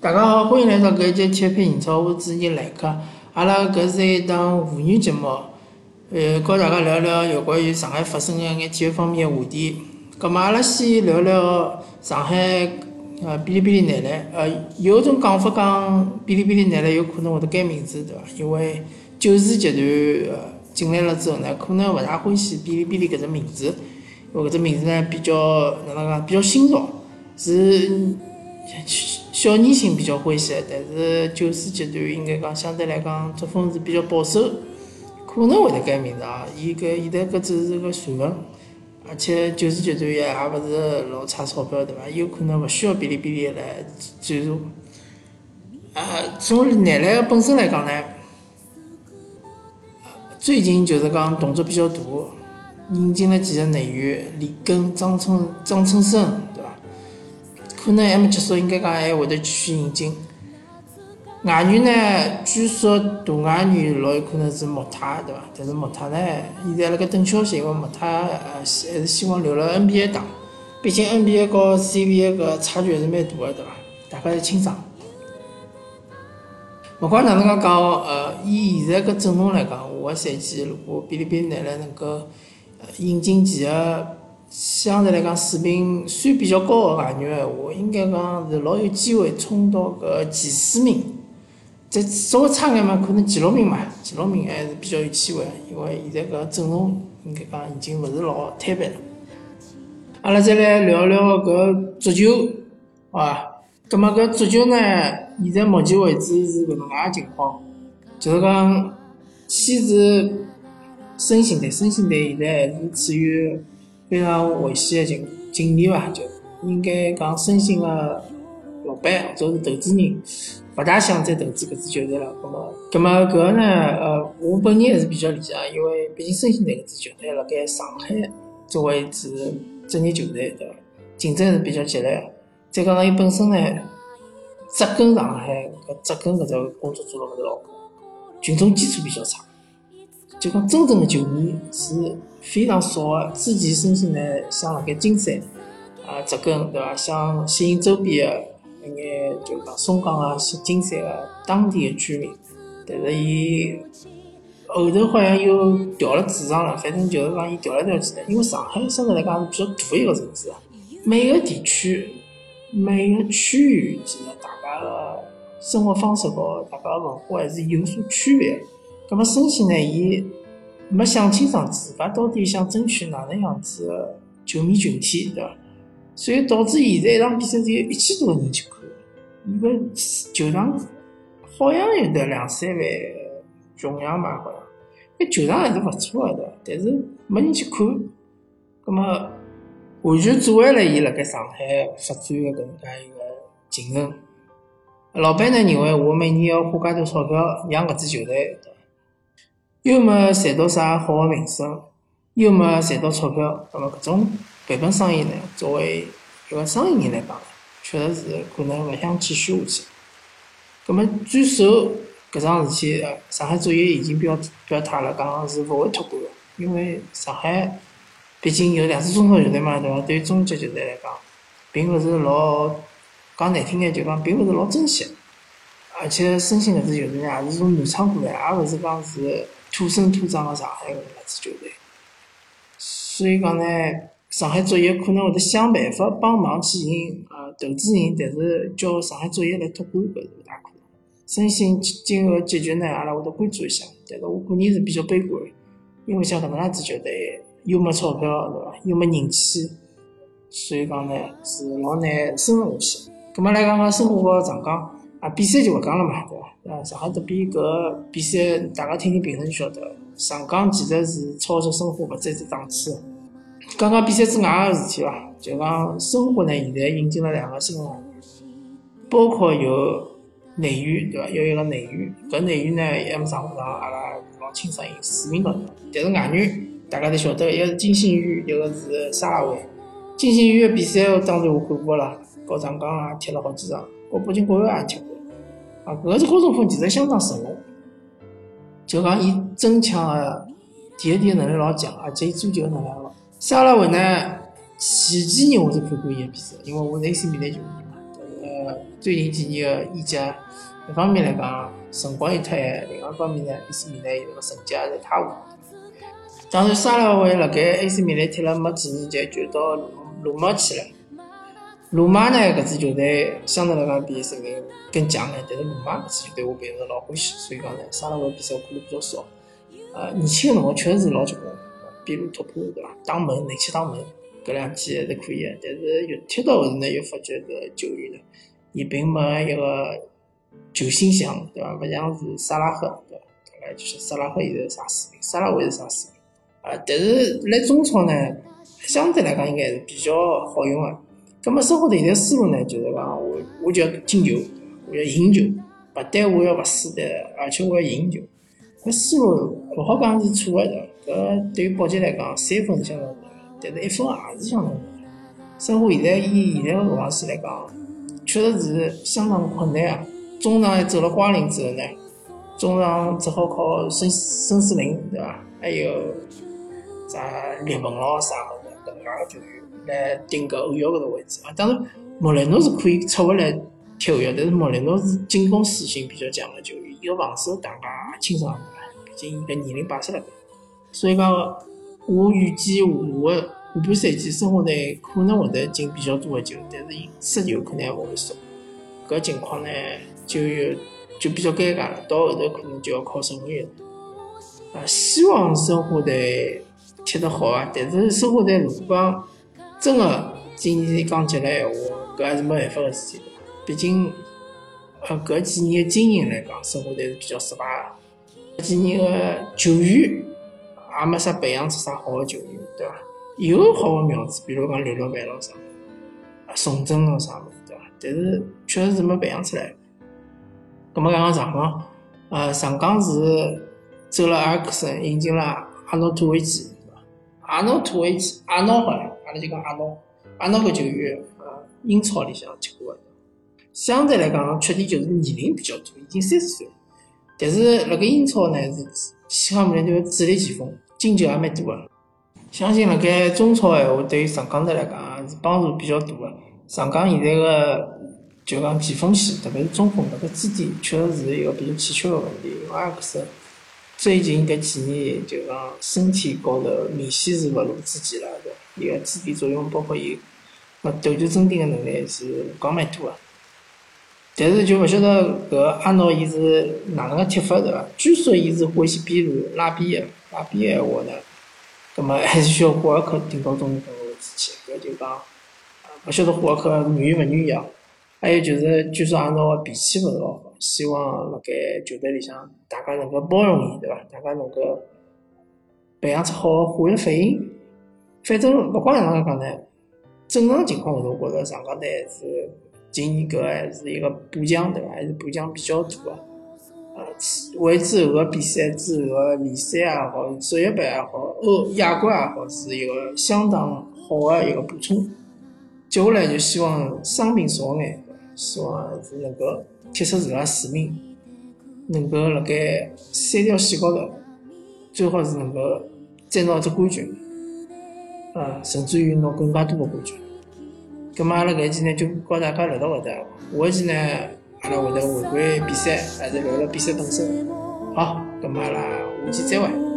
大家好，欢迎来到搿一节铁皮英超，我是主持人来客。阿拉搿是一档妇女节目，呃，告大家聊聊有关于上海发生个一眼体育方面个话题。葛末阿拉先聊聊上海呃哔哩哔哩男篮。呃，有种讲法讲哔哩哔哩男篮有可能会得改名字，对伐？因为九四集团呃进来了之后呢，可能勿大欢喜哔哩哔哩搿只名字，因为搿只名字呢比较哪能讲，比较新潮，是小年轻比较欢喜。但是九四集团应该讲相对来讲作风是比较保守，可能会得改名字啊。伊搿现在搿只是个传闻。而且九四集团也也勿是老差钞票，对伐？有可能勿需要哔哩哔哩来赞助。呃，从男篮本身来讲呢，最近就是讲动作比较大，引进了几个内援，李根、张春、张春生，可能还没结束，应该讲还会得继续引进。外援呢，据说大外援老有可能是莫泰，对伐？但是莫泰呢，现在辣盖等消息，因为莫泰呃还是希望留辣 NBA 打，毕竟 NBA 和 CBA 个差距还是蛮大个，对伐？大家侪清爽。勿管哪能介讲，呃，以现在搿阵容来讲，下个赛季如果哔哩哔哩男篮能够呃引进几个相对来讲水平算比较高个外援个闲话，应该讲是老有机会冲到搿前四名。再稍微差眼嘛，可能前六名嘛，前六名还是比较有机会，因为现在搿阵容应该讲已经勿是老摊板了。阿拉再来聊聊搿足球，好伐？葛末搿足球呢，现在目前为止是搿能介个情况，就是讲先是申鑫队，申鑫队现在还是处于非常危险个境境地伐？就应该讲申鑫个老板或者是投资人。勿大想再投资搿支球队了，葛末，葛末搿个呢，呃，我本人还是比较理解，因为毕竟申鑫队搿支球队辣盖上海作为一支职业球队，对伐？竞争是比较激烈。再加上伊本身呢，扎根上海，搿扎根搿只工作做了勿是老好，群众基础比较差，就讲真正的球迷是非常少个。之前申请呢，想辣盖金山啊扎根，对伐？想吸引周边的。一眼就讲松江啊、金山个当地的居民，但是伊后头好像又调了主场了，反正就是讲伊调来调去的。因为上海相对来讲是比较大一个城市啊，每个地区、每个区域其实大家个生活方式和大家个文化还是有所区别。葛么申请呢，伊没想清爽自家到底想争取哪能样子个球迷群体，对伐？所以导致现在一场比赛只有一千多个人去看。伊个球场好像有得两三万容量嘛，好像。搿球场还是勿错个对伐？但是没人去看，葛末完全阻碍了伊辣盖上海发展个搿能介一个进程。老板呢认为，我每年要花介多钞票养搿支球队，又没赚到啥好个名声，又没赚到钞票，葛末搿种赔本生意呢，作为一个生意人来讲，确实是可能勿想继续下去。葛末据说搿桩事体，上海足协已经表表态了，讲是勿会托管个，因为上海毕竟有两支中超球队嘛，对伐？对于中级球队来讲，并勿是老讲难听点就讲，并勿是老珍惜。而且申鑫搿支球队呢，也是从南昌过来，也勿是讲是土生土长个上海个搿支球队。所以讲呢。上海足协可能会得想办法帮忙去寻呃投资人，但是叫上海足协来托管搿是勿大可能。申鑫今后结局呢，阿拉会得关注一下。但是我个人是比较悲观，因为像搿能样子球队又没钞票，对伐？又没人气，所以讲呢是老难生存下去。葛末来讲讲生活和上港啊，比赛就勿讲了嘛，对伐？呃，上海德比搿比赛大家听听评论就晓得，上港其实是超出生活勿在这档次。讲讲比赛之外个事体伐，就讲申花呢，现在引进了两个新人，包括有内援，对伐？有一个内援，搿内援呢还没上场，阿拉老清爽，有四名高头。但是外援大家侪晓得，一个是金星宇，一个是沙拉维。金星宇个比赛当然我看过了，高长江也踢了好几场，和北京国安也踢过。啊，搿个是高中锋，其实相当神龙，就讲伊争抢个第一点能力老强，而且伊做球能力老。沙拉维呢？前几年我是看过伊个比赛，因为我是 AC 米兰球迷嘛。呃最近几年个意甲，一方面来讲辰光又太晚，另外一方面呢，AC 米兰有个成绩也是太下。当然，沙拉维辣盖 AC 米兰踢了没几年，就就到罗马去了。罗马呢，搿支球队相对来讲比 AC 米兰更强眼，但是罗马搿支球队我并勿是老欢喜，所以讲呢，沙拉维比赛我看得比较少。呃，年轻的辰光确实是老结棍，比如突破对伐？打门内切打门，搿两记还是可以个。但是越踢到后头呢，越发觉搿球员呢，伊并没一个球星相，对伐？勿像是萨拉赫，对伐？大概就是萨拉赫现在是啥水平？沙拉维是啥水平？啊，但是来中超呢，相对来讲应该是比较好用个。葛末生活现在思路呢，就是讲我我就要进球，我要赢球，勿但我要勿输的，而且我要赢球。搿思路勿好讲是错的，搿对于保级来讲，三分是相当重要，但是一分也是相当重要。生活现在以现在个状势来讲，确实是相当困难啊。中场走了瓜林之后呢，中场只好靠孙孙思林，对伐？还有啥列文咯啥个的，搿能介个球员来顶搿后腰搿个位置啊。当然，莫雷诺是可以撤回来踢后腰，但是莫雷诺是进攻属性比较强个球员，伊个防守大家清爽。毕竟伊个年龄摆出来，所以讲，我预计下个下半赛季申花队可能会得进比较多个球，但是失球可能也勿会少。搿情况呢，就有就比较尴尬了。到后头可能就要靠孙兴慜了。啊，希望申花队踢得好啊！但是申花队如果真个今年讲起来闲话，搿也是没办法个事体。毕竟，呃，搿几年经营来讲，生活侪是比较失败个。几年个球员也没啥培养出啥好个球员，对伐？有好个苗子，比如讲刘老板咯啥，宋真咯啥物事，对伐？但是确实是没培养出来。咁么刚刚上港，呃，上港是走了阿尔克森，引进了阿诺托维奇，阿诺托维奇，阿诺好了，阿拉就讲阿诺，阿诺个球员，呃，英超里向踢过，相对来讲缺点就是年龄比较大，已经三十岁了。但是辣盖英超呢是西汉姆联队个主力前锋，进球也蛮多个。相信辣盖中超闲话，对于上港队来讲是帮助比较大个。上港现在个就讲前锋线，特别是中锋搿个支点，确实是一个比较欠缺个问题。阿克森最近搿几年就讲身体高头明显是勿如之前了，对伐？伊个支点作用，包括伊个头球争顶个能力是降蛮多个。但是就勿晓得搿阿诺伊是哪能个踢法对伐？据说伊是欢喜边路拉边个，拉边个闲话呢，葛末还是需要霍尔克顶到中锋个位置去。搿就讲，勿晓得霍尔克愿意勿愿意啊？还有就是，据说阿诺个脾气勿是老好，希望辣盖球队里向大家能够包容伊，对伐？大家能够培养出好个化学反应。反正勿管哪能讲呢，正常情况下头，我觉着上港队是。今年搿还是一个补强对伐？还是补强比较多个，呃，为之后个比赛之后个联赛也好，职业杯也好，欧亚冠也好，是一个相当好个一个补充。接下来就希望伤病少眼，希望还是能够踢出自家使命，能够辣盖三条线高头，最好是能够赚到只冠军，呃，甚至于拿更加多的冠军。咁么阿拉搿一期呢就告大家聊到搿搭，下一期呢阿拉会得回归比赛，还是聊聊比赛本身。好，咁么阿拉下期再会。